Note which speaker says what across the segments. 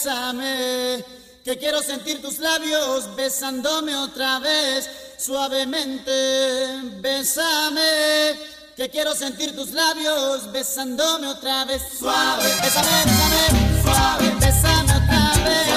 Speaker 1: bésame, que quiero sentir tus labios besándome otra vez. Suavemente, bésame que quiero sentir tus labios besándome otra vez. Suave, bésame, bésame, suave, bésame otra vez.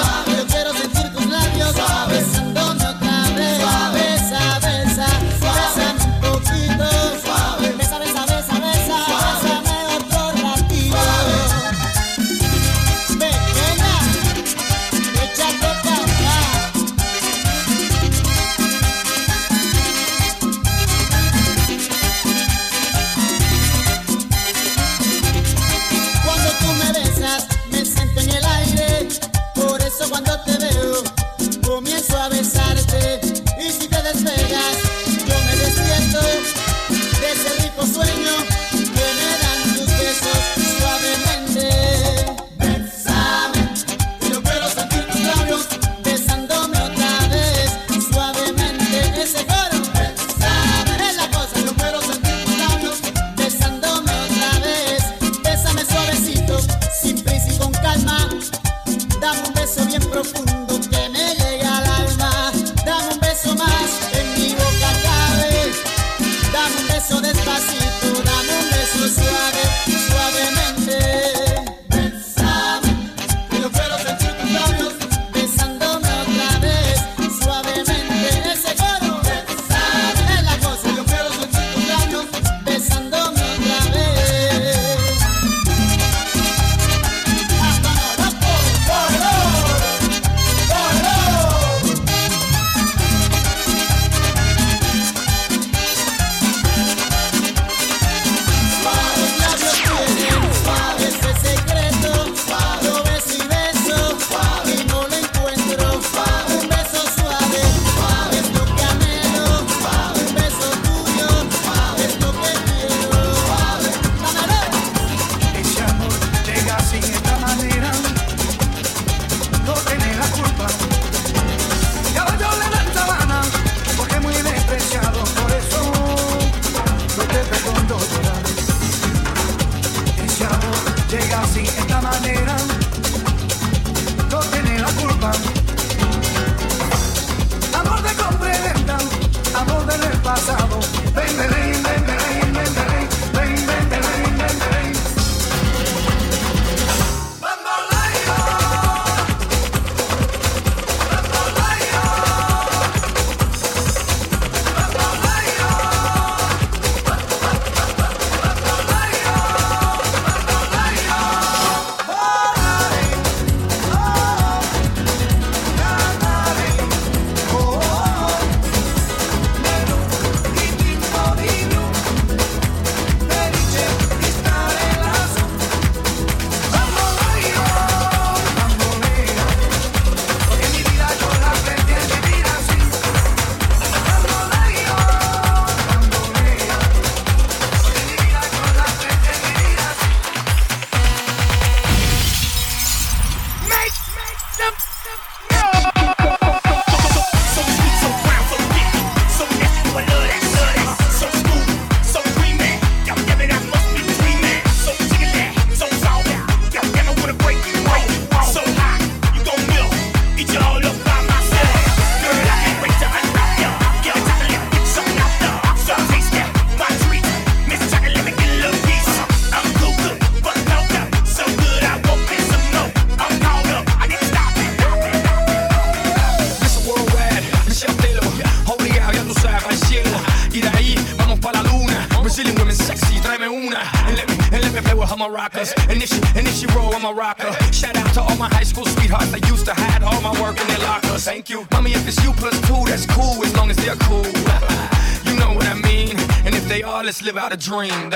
Speaker 2: dream.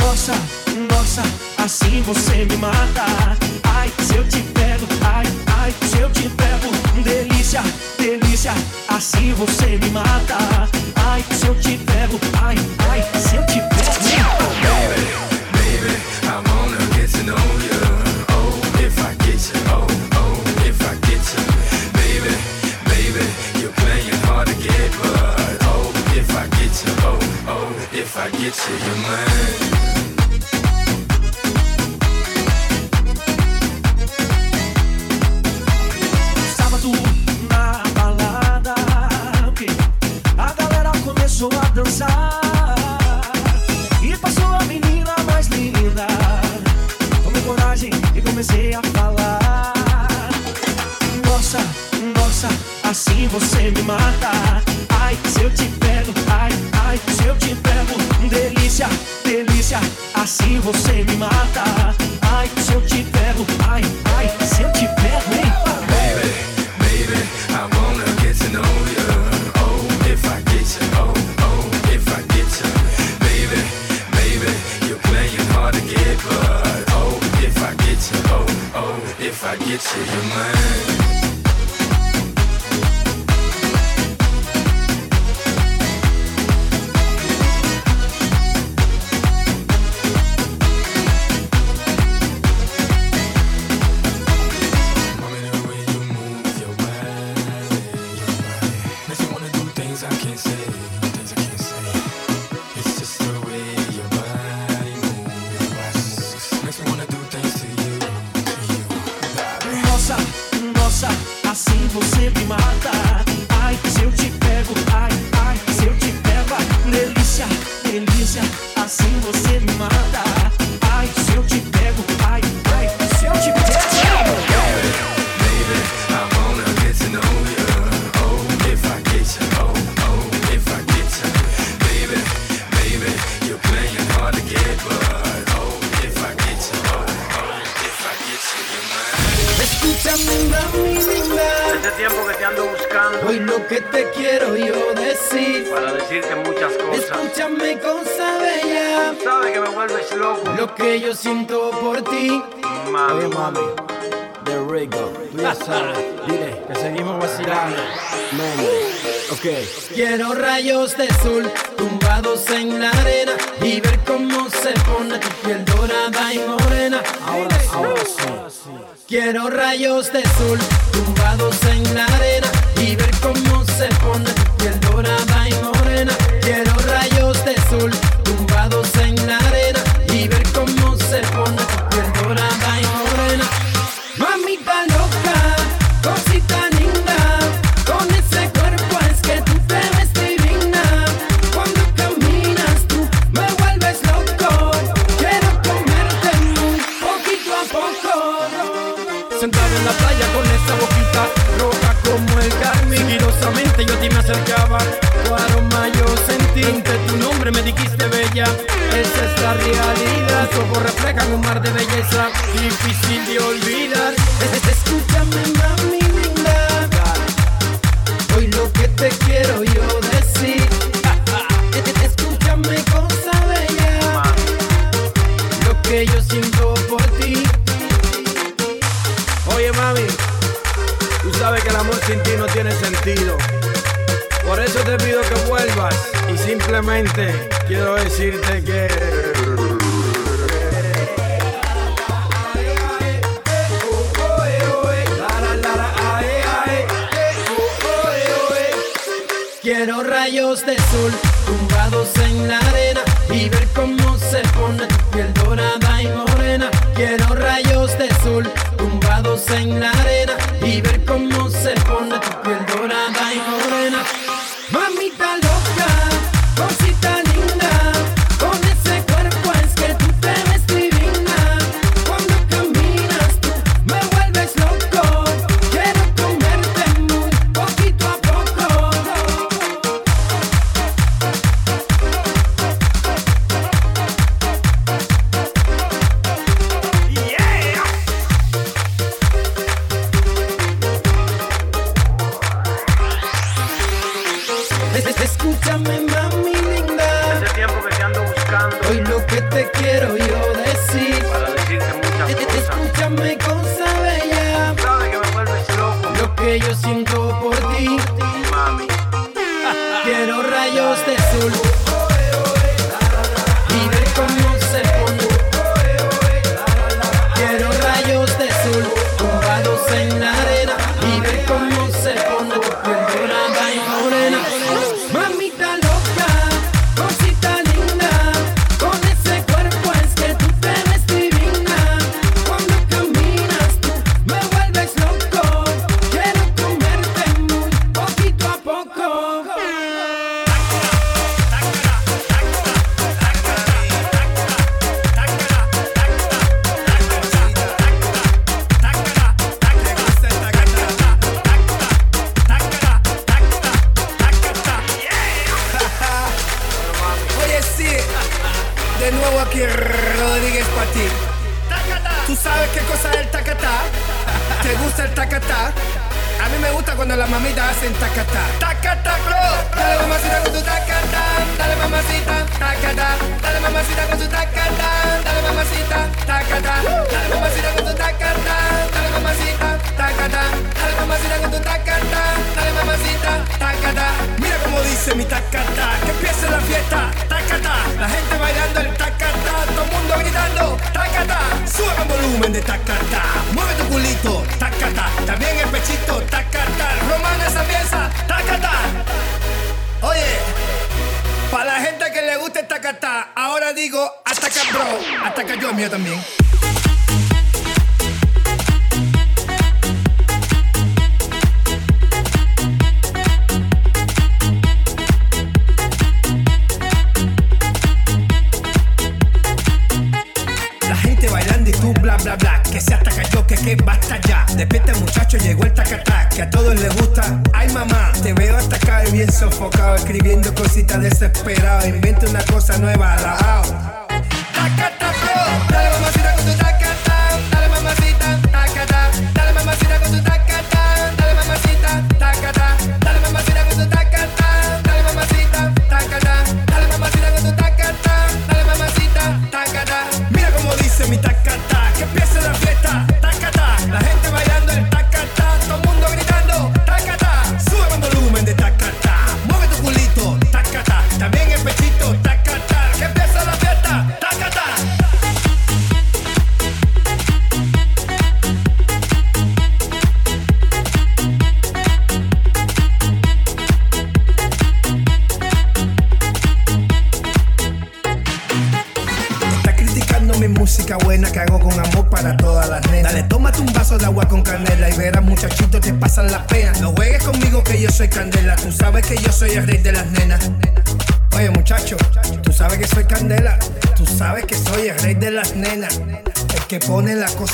Speaker 3: Nossa, nossa, assim você me mata.
Speaker 4: Un mar de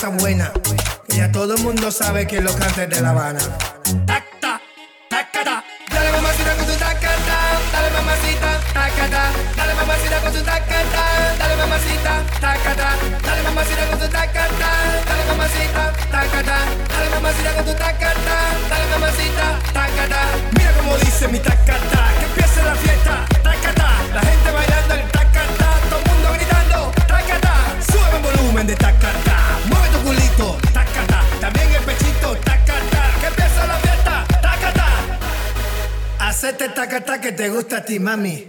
Speaker 4: cosa
Speaker 2: buena. Que ya todo el mundo sabe que los cantes de La Habana. Tacta, tacata. Dale mamacita con tu tacata. Dale mamacita, tacata. Dale mamacita con tu tacata. Dale mamacita, tacata. Dale mamacita con tu tacata. Dale mamacita, tacata. Dale mamacita con tu tacata. Dale mamacita, tacata. Mira cómo dice mi tacata. que te gusta a ti, mami.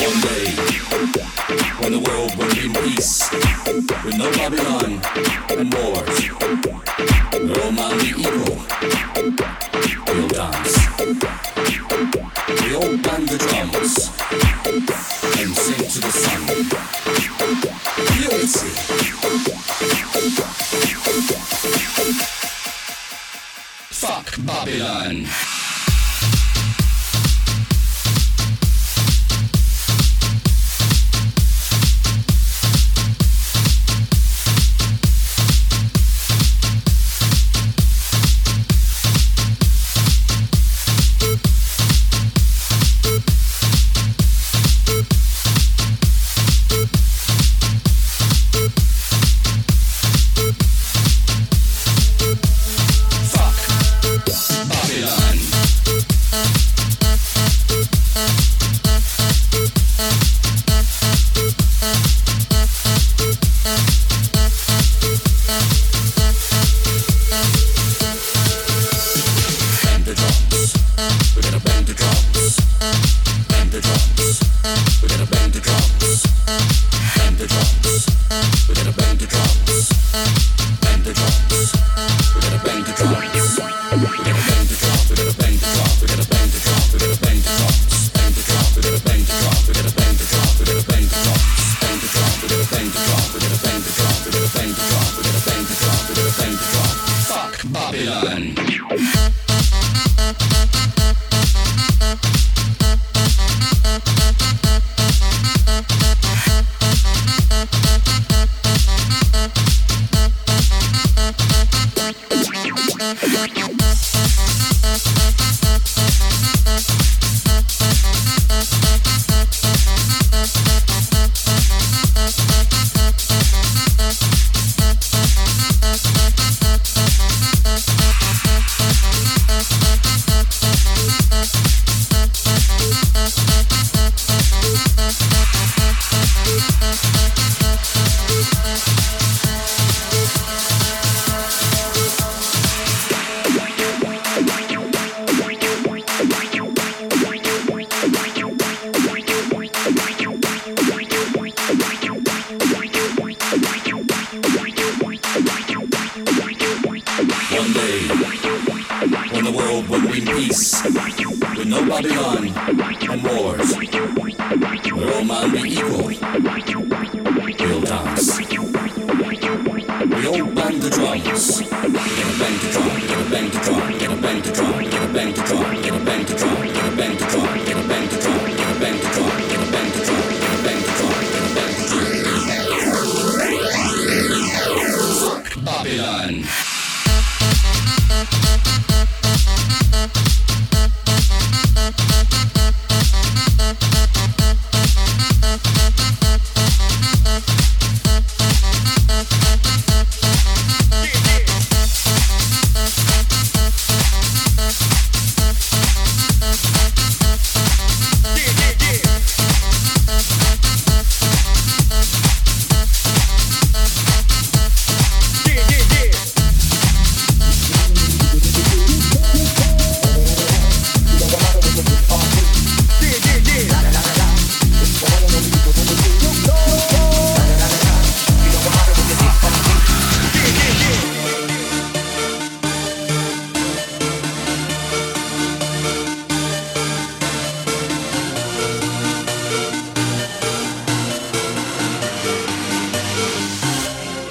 Speaker 5: One day, when the world will be peace, with no Babylon and war, Roma the evil.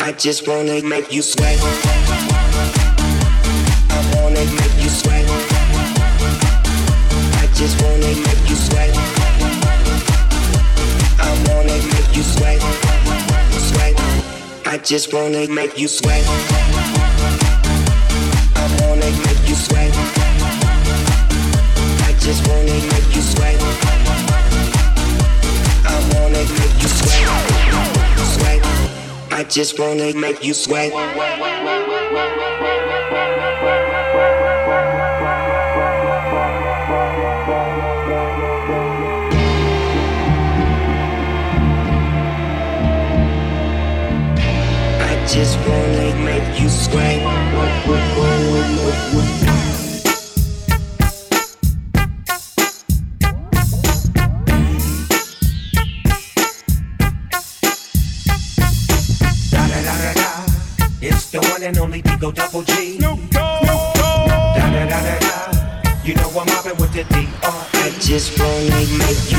Speaker 6: I just wanna make you sweat. I wanna make you. I just wanna make you sweat. I wanna make you I just wanna make you. I wanna make you. I just wanna make you sweat. I wanna make you sweat. I just wanna make you sweat. I just wanna make you sweat.
Speaker 3: And only D-O Double G. Snoop Dogg. Da da da da da. You know I'm mobbing with the D.R.
Speaker 6: I just wanna make you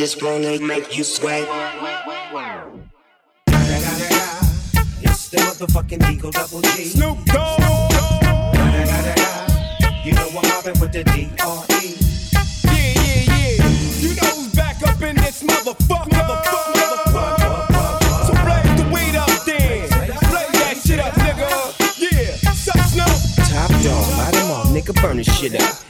Speaker 6: Just wanna make you sweat.
Speaker 3: It's the motherfucking D-O Double G. Snoop Dogg. You know I'm mobbing with the D.R.E.
Speaker 7: Yeah, yeah, yeah. You know who's back up in this motherfucker. Motherfucker, motherfucker. So blaze the weed up then. Blaze that shit up, nigga. Yeah. Suck Snoop.
Speaker 3: Top dog, all, nigga, burn this shit up.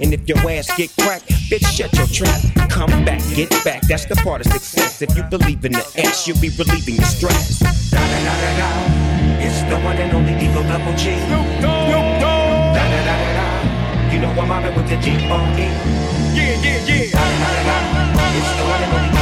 Speaker 3: And if your ass get cracked, bitch, shut your trap. Come back, get back, that's the part of success. If you believe in the ass, you'll be relieving your stress. Da da da da da. It's the one and only D-O Double G. Snoop Dogg. Da da da da da. You know I'm mobbing with the G-O-E.
Speaker 7: Yeah, yeah, yeah.
Speaker 3: Da da da da da. It's the one and only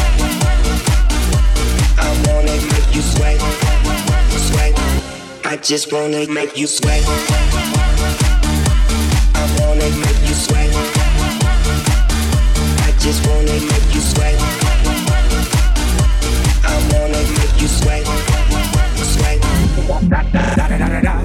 Speaker 6: just wanna make you sweat. I wanna make you. I just wanna make you sweat. I wanna make you.
Speaker 3: Da da da da da da.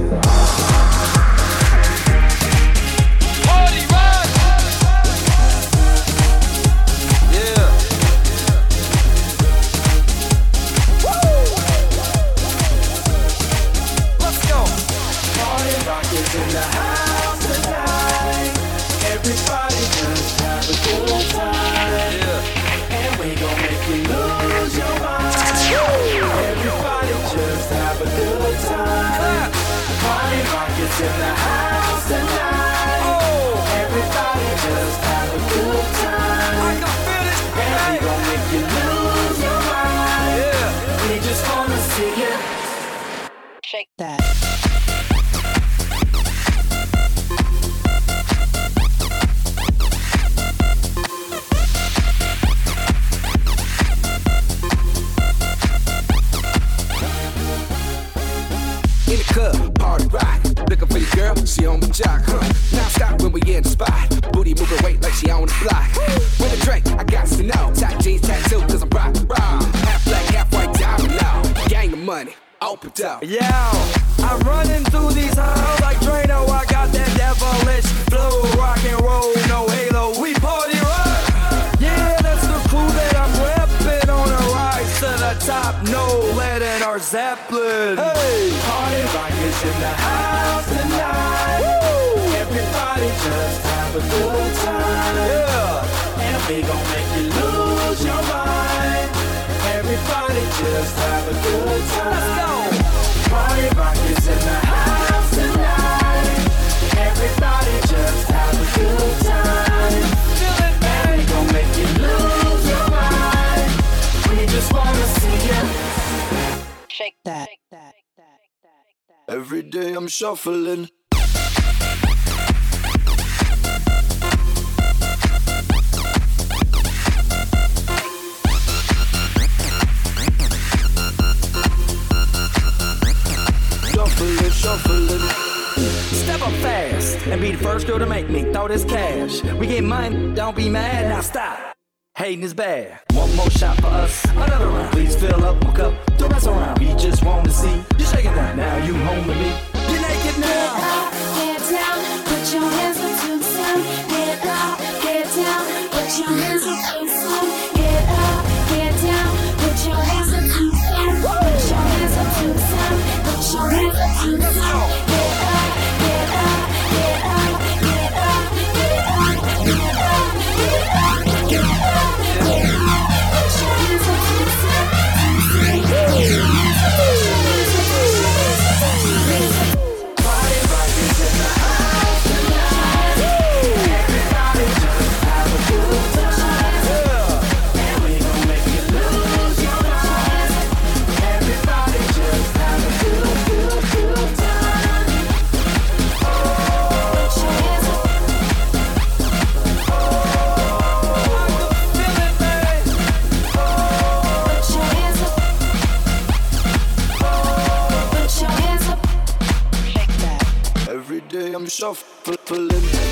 Speaker 3: a good time.
Speaker 7: Yeah.
Speaker 3: And we gon' make you lose your mind. Everybody just have a good time. Party rock is in the house tonight. Everybody just have a good time. And we gon' make you lose your mind. We just wanna see you.
Speaker 8: Shake that.
Speaker 9: Every day I'm shuffling shuffling.
Speaker 7: Step up fast and be the first girl to make me throw this cash. We get money, don't be mad, now stop. Hating is bad. One more shot for us, another round. Please fill up my cup, don't mess around. We just want to see you shaking that. Now you home with me. You're naked now.
Speaker 10: Get up, get down, put your hands up to the sound. Get up, get down, put your hands up to the.
Speaker 9: I'm shuffling.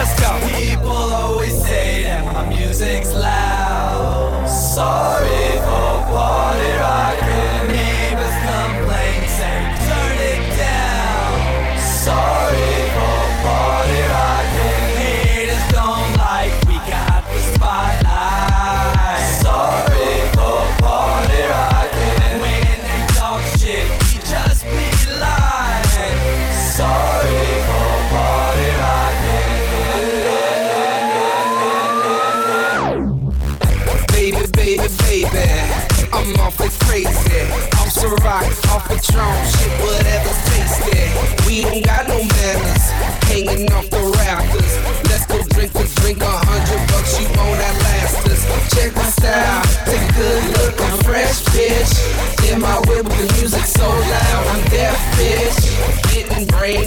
Speaker 11: Let's go. Patron,
Speaker 12: shit, whatever tasted. We don't got no manners, hanging off the rafters. Let's go drink the drink, a hundred bucks, you own that last us. Check my style, take a good look, I'm fresh, bitch. In my whip with the music so loud, I'm deaf, bitch. Getting brain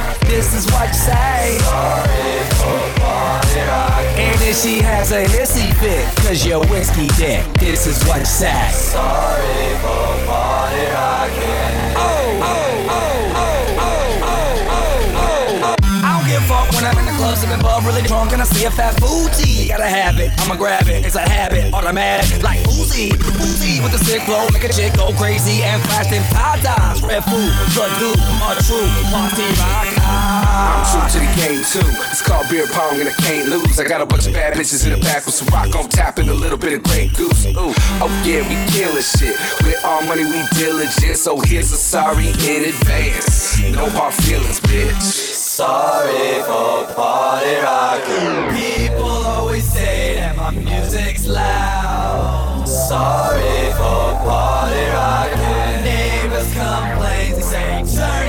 Speaker 7: this is what you say.
Speaker 9: Sorry for.
Speaker 7: And if she has a hissy fit, cause you're whiskey dick, this is what you say.
Speaker 9: Sorry for party rocking.
Speaker 7: The club really drunk and I see a fat booty. Gotta have it, I'ma grab it, it's a habit, automatic, like Uzi, Uzi with the sick flow, make a chick go crazy and flash them paradigms. Red food, drug do, a true party rock.
Speaker 12: I'm true to the game too. It's called beer pong and I can't lose. I got a bunch of bad bitches in the back with some rock on tap and a little bit of Grey Goose. Ooh, oh yeah, we killing shit. With all money we diligent, so here's a sorry in advance. No hard feelings, bitch.
Speaker 9: Sorry for party rocking.
Speaker 7: People always say that my music's loud.
Speaker 9: Sorry for party rocking.
Speaker 7: Neighbors complain, they say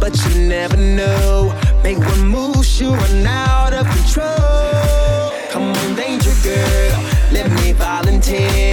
Speaker 13: but you never know. Make one move, she'll run out of control. Come on, danger girl, let me volunteer.